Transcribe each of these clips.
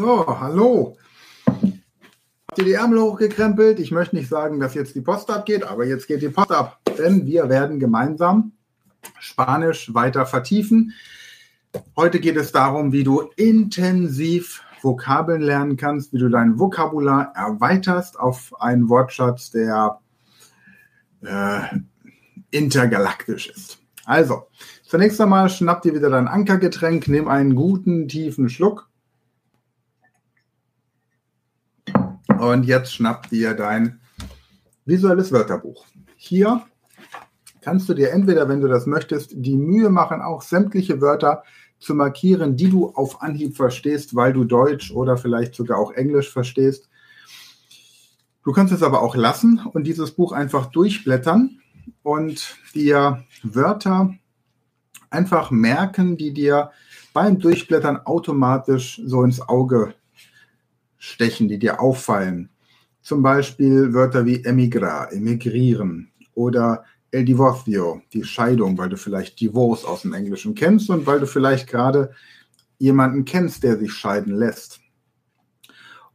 So, hallo. Habt ihr die Ärmel hochgekrempelt? Ich möchte nicht sagen, dass jetzt die Post abgeht, aber jetzt geht die Post ab, denn wir werden gemeinsam Spanisch weiter vertiefen. Heute geht es darum, wie du intensiv Vokabeln lernen kannst, wie du dein Vokabular erweiterst auf einen Wortschatz, der äh, intergalaktisch ist. Also, zunächst einmal schnapp dir wieder dein Ankergetränk, nimm einen guten, tiefen Schluck. Und jetzt schnapp dir dein visuelles Wörterbuch. Hier kannst du dir entweder, wenn du das möchtest, die Mühe machen, auch sämtliche Wörter zu markieren, die du auf Anhieb verstehst, weil du Deutsch oder vielleicht sogar auch Englisch verstehst. Du kannst es aber auch lassen und dieses Buch einfach durchblättern und dir Wörter einfach merken, die dir beim Durchblättern automatisch so ins Auge stechen, die dir auffallen. Zum Beispiel Wörter wie emigra, emigrieren oder el divorcio, die Scheidung, weil du vielleicht Divorce aus dem Englischen kennst und weil du vielleicht gerade jemanden kennst, der sich scheiden lässt.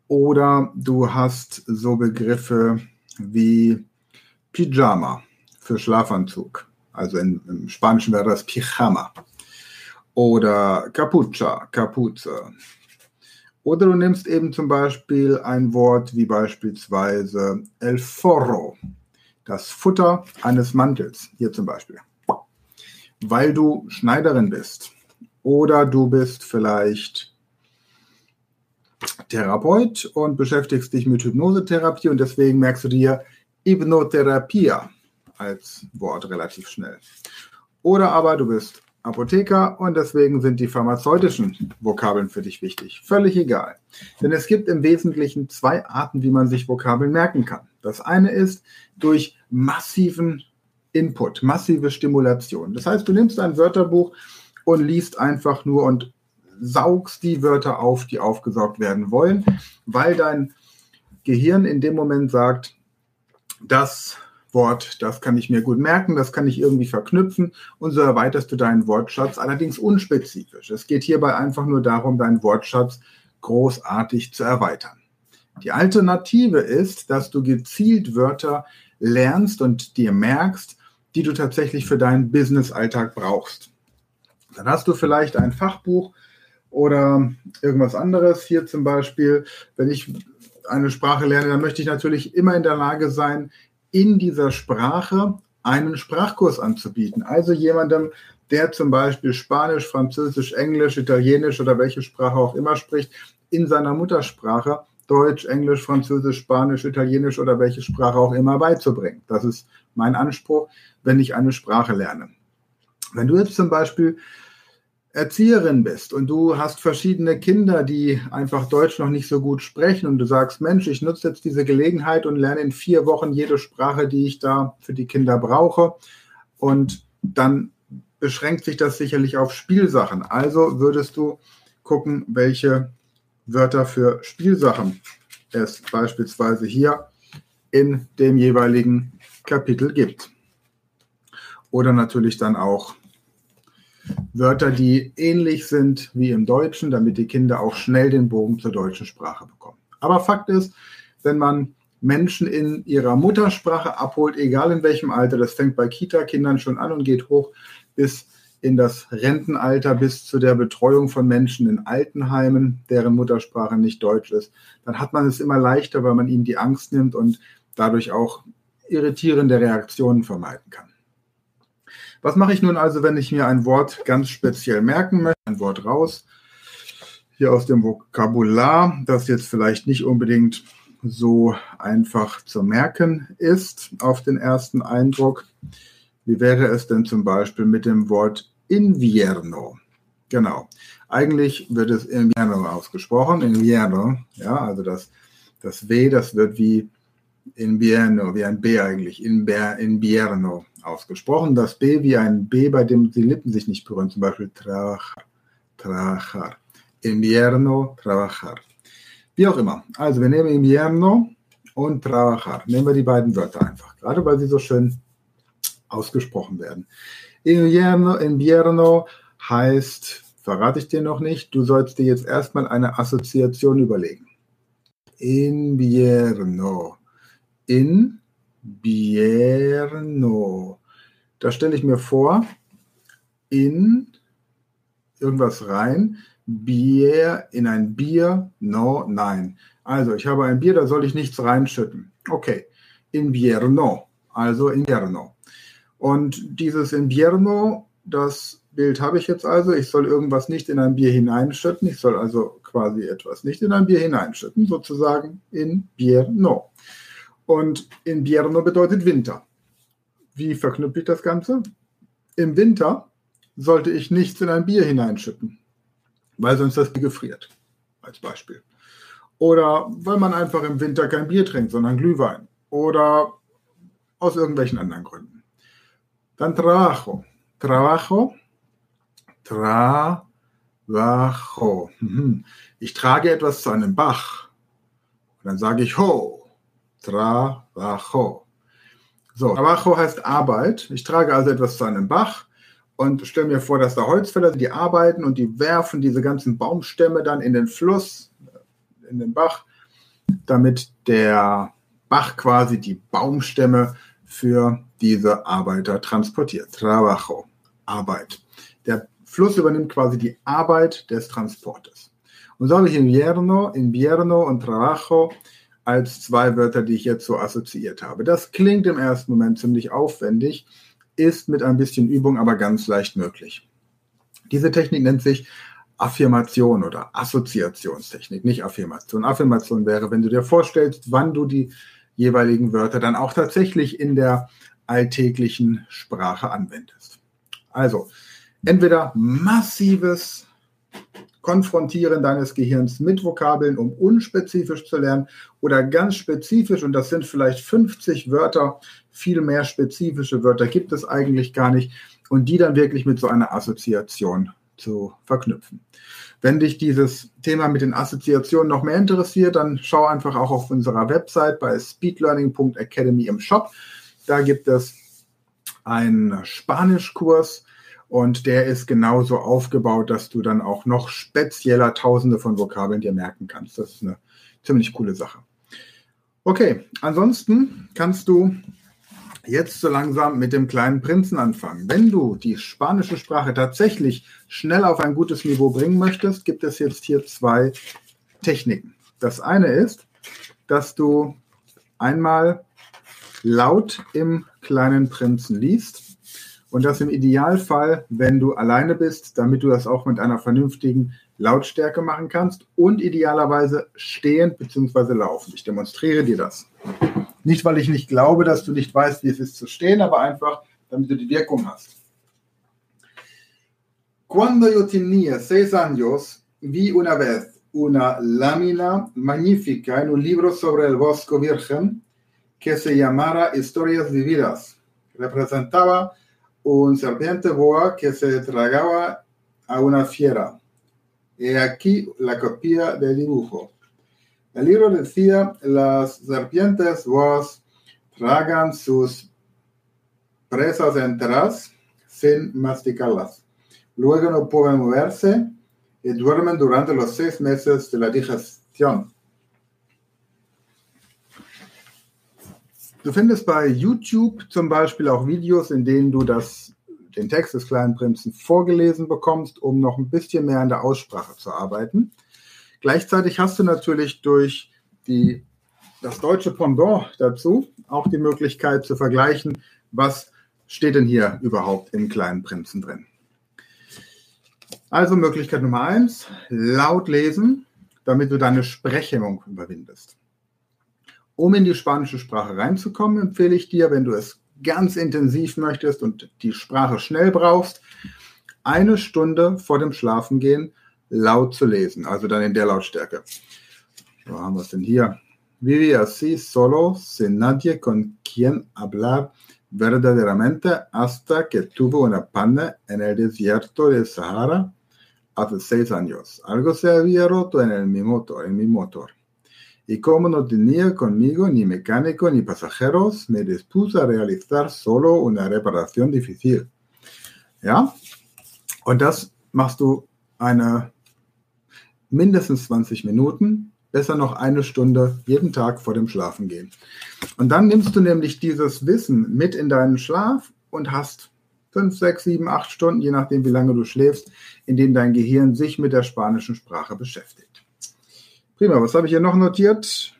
Oder du hast so Begriffe wie Pyjama für Schlafanzug. Also in, im Spanischen wäre das Pijama. Oder Capucha, Kapuze. Oder du nimmst eben zum Beispiel ein Wort wie beispielsweise el forro, das Futter eines Mantels, hier zum Beispiel. Weil du Schneiderin bist oder du bist vielleicht Therapeut und beschäftigst dich mit Hypnosetherapie und deswegen merkst du dir Hypnotherapia als Wort relativ schnell. Oder aber du bist Apotheker und deswegen sind die pharmazeutischen Vokabeln für dich wichtig. Völlig egal. Denn es gibt im Wesentlichen zwei Arten, wie man sich Vokabeln merken kann. Das eine ist durch massiven Input, massive Stimulation. Das heißt, du nimmst ein Wörterbuch und liest einfach nur und saugst die Wörter auf, die aufgesaugt werden wollen, weil dein Gehirn in dem Moment sagt, das Wort, das kann ich mir gut merken, das kann ich irgendwie verknüpfen und so erweiterst du deinen Wortschatz, allerdings unspezifisch. Es geht hierbei einfach nur darum, deinen Wortschatz großartig zu erweitern. Die Alternative ist, dass du gezielt Wörter lernst und dir merkst, die du tatsächlich für deinen Business-Alltag brauchst. Dann hast du vielleicht ein Fachbuch oder irgendwas anderes. Hier zum Beispiel, wenn ich eine Sprache lerne, dann möchte ich natürlich immer in der Lage sein, in dieser Sprache einen Sprachkurs anzubieten. Also jemandem, der zum Beispiel Spanisch, Französisch, Englisch, Italienisch oder welche Sprache auch immer spricht, in seiner Muttersprache Deutsch, Englisch, Französisch, Spanisch, Italienisch oder welche Sprache auch immer beizubringen. Das ist mein Anspruch, wenn ich eine Sprache lerne. Wenn du jetzt zum Beispiel Erzieherin bist und du hast verschiedene Kinder, die einfach Deutsch noch nicht so gut sprechen und du sagst, Mensch, ich nutze jetzt diese Gelegenheit und lerne in vier Wochen jede Sprache, die ich da für die Kinder brauche und dann beschränkt sich das sicherlich auf Spielsachen. Also würdest du gucken, welche Wörter für Spielsachen es beispielsweise hier in dem jeweiligen Kapitel gibt. Oder natürlich dann auch Wörter, die ähnlich sind wie im Deutschen, damit die Kinder auch schnell den Bogen zur deutschen Sprache bekommen. Aber Fakt ist, wenn man Menschen in ihrer Muttersprache abholt, egal in welchem Alter, das fängt bei Kita-Kindern schon an und geht hoch bis in das Rentenalter, bis zu der Betreuung von Menschen in Altenheimen, deren Muttersprache nicht Deutsch ist, dann hat man es immer leichter, weil man ihnen die Angst nimmt und dadurch auch irritierende Reaktionen vermeiden kann. Was mache ich nun also, wenn ich mir ein Wort ganz speziell merken möchte? Ein Wort raus. Hier aus dem Vokabular, das jetzt vielleicht nicht unbedingt so einfach zu merken ist auf den ersten Eindruck. Wie wäre es denn zum Beispiel mit dem Wort Invierno? Genau. Eigentlich wird es Invierno ausgesprochen. Invierno, ja, also das, das W, das wird wie Invierno, wie ein B eigentlich, Invierno ausgesprochen. Das B wie ein B, bei dem die Lippen sich nicht berühren, zum Beispiel trabajar, trabajar. Invierno, trabajar. Wie auch immer. Also wir nehmen invierno und trabajar. Nehmen wir die beiden Wörter einfach, gerade weil sie so schön ausgesprochen werden. Invierno, invierno heißt verrate ich dir noch nicht. Du sollst dir jetzt erstmal eine Assoziation überlegen. Invierno. Invierno. Da stelle ich mir vor, in irgendwas rein, Bier in ein Bier, no, nein. Also ich habe ein Bier, da soll ich nichts reinschütten. Okay, invierno, also invierno. Und dieses invierno, das Bild habe ich jetzt also. Ich soll irgendwas nicht in ein Bier hineinschütten. Ich soll also quasi etwas nicht in ein Bier hineinschütten, sozusagen invierno. Und invierno bedeutet Winter. Wie verknüpfe ich das Ganze? Im Winter sollte ich nichts in ein Bier hineinschütten, weil sonst das Bier gefriert, als Beispiel. Oder weil man einfach im Winter kein Bier trinkt, sondern Glühwein. Oder aus irgendwelchen anderen Gründen. Dann Trabajo. Trabajo. Trabajo. Mhm. Ich trage etwas zu einem Bach. Und dann sage ich ho. Trabajo. So, Trabajo heißt Arbeit. Ich trage also etwas zu einem Bach und stelle mir vor, dass da Holzfäller sind, die arbeiten und die werfen diese ganzen Baumstämme dann in den Fluss, in den Bach, damit der Bach quasi die Baumstämme für diese Arbeiter transportiert. Trabajo, Arbeit. Der Fluss übernimmt quasi die Arbeit des Transportes. Und so habe ich Invierno, Invierno und Trabajo als zwei Wörter, die ich jetzt so assoziiert habe. Das klingt im ersten Moment ziemlich aufwendig, ist mit ein bisschen Übung aber ganz leicht möglich. Diese Technik nennt sich Affirmation oder Assoziationstechnik, nicht Affirmation. Affirmation wäre, wenn du dir vorstellst, wann du die jeweiligen Wörter dann auch tatsächlich in der alltäglichen Sprache anwendest. Also, entweder massives Konfrontieren deines Gehirns mit Vokabeln, um unspezifisch zu lernen, oder ganz spezifisch, und das sind vielleicht 50 Wörter, viel mehr spezifische Wörter gibt es eigentlich gar nicht, und die dann wirklich mit so einer Assoziation zu verknüpfen. Wenn dich dieses Thema mit den Assoziationen noch mehr interessiert, dann schau einfach auch auf unserer Website bei speedlearning.academy im Shop. Da gibt es einen Spanischkurs, und der ist genauso aufgebaut, dass du dann auch noch spezieller Tausende von Vokabeln dir merken kannst. Das ist eine ziemlich coole Sache. Okay, ansonsten kannst du jetzt so langsam mit dem kleinen Prinzen anfangen. Wenn du die spanische Sprache tatsächlich schnell auf ein gutes Niveau bringen möchtest, gibt es jetzt hier zwei Techniken. Das eine ist, dass du einmal laut im kleinen Prinzen liest und das im Idealfall, wenn du alleine bist, damit du das auch mit einer vernünftigen Lautstärke machen kannst und idealerweise stehend bzw. laufen. Ich demonstriere dir das. Nicht, weil ich nicht glaube, dass du nicht weißt, wie es ist zu stehen, aber einfach, damit du die Wirkung hast. Cuando yo tenía seis años, vi una vez una lámina magnífica en un libro sobre el Bosco Virgen que se llamara Historias Vividas. Representaba un serpiente boa que se tragaba a una fiera. He aquí la copia del dibujo. El libro decía, las serpientes boas tragan sus presas enteras sin masticarlas. Luego no pueden moverse y duermen durante los seis meses de la digestión. Du findest bei YouTube zum Beispiel auch Videos, in denen du das, den Text des kleinen Prinzen vorgelesen bekommst, um noch ein bisschen mehr an der Aussprache zu arbeiten. Gleichzeitig hast du natürlich durch die, das deutsche Pendant dazu auch die Möglichkeit zu vergleichen, was steht denn hier überhaupt im kleinen Prinzen drin. Also Möglichkeit Nummer eins, laut lesen, damit du deine Sprechhemmung überwindest. Um in die spanische Sprache reinzukommen, empfehle ich dir, wenn du es ganz intensiv möchtest und die Sprache schnell brauchst, eine Stunde vor dem Schlafengehen laut zu lesen, also dann in der Lautstärke. Wo haben wir es denn hier? Vivi así solo, sin nadie con quien hablar verdaderamente hasta que tuvo una panne en el desierto de Sahara hace seis años. Algo se había roto en, el, mi motor, en mi motor. Y como no tenía conmigo ni mecánico ni pasajeros, me dispuse a realizar solo una reparación difícil. Ja? Und das machst du eine mindestens 20 Minuten, besser noch eine Stunde jeden Tag vor dem Schlafengehen. Und dann nimmst du nämlich dieses Wissen mit in deinen Schlaf und hast fünf, sechs, sieben, acht Stunden, je nachdem, wie lange du schläfst, in denen dein Gehirn sich mit der spanischen Sprache beschäftigt. Prima, was habe ich hier noch notiert?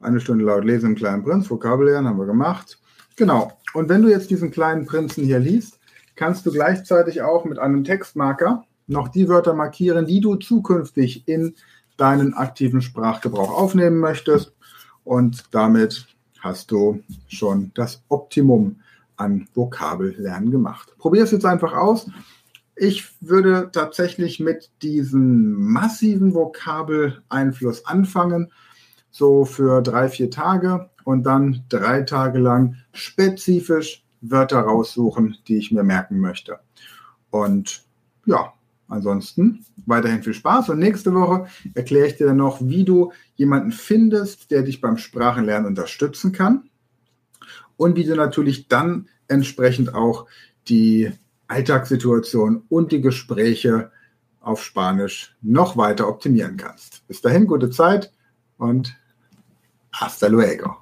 Eine Stunde laut lesen im kleinen Prinz, Vokabellernen haben wir gemacht. Genau. Und wenn du jetzt diesen kleinen Prinzen hier liest, kannst du gleichzeitig auch mit einem Textmarker noch die Wörter markieren, die du zukünftig in deinen aktiven Sprachgebrauch aufnehmen möchtest. Und damit hast du schon das Optimum an Vokabellernen gemacht. Probier es jetzt einfach aus. Ich würde tatsächlich mit diesem massiven Vokabeleinfluss anfangen, so für drei, vier Tage und dann drei Tage lang spezifisch Wörter raussuchen, die ich mir merken möchte. Und ja, ansonsten weiterhin viel Spaß. Und nächste Woche erkläre ich dir dann noch, wie du jemanden findest, der dich beim Sprachenlernen unterstützen kann. Und wie du natürlich dann entsprechend auch die Alltagssituation und die Gespräche auf Spanisch noch weiter optimieren kannst. Bis dahin, gute Zeit und hasta luego.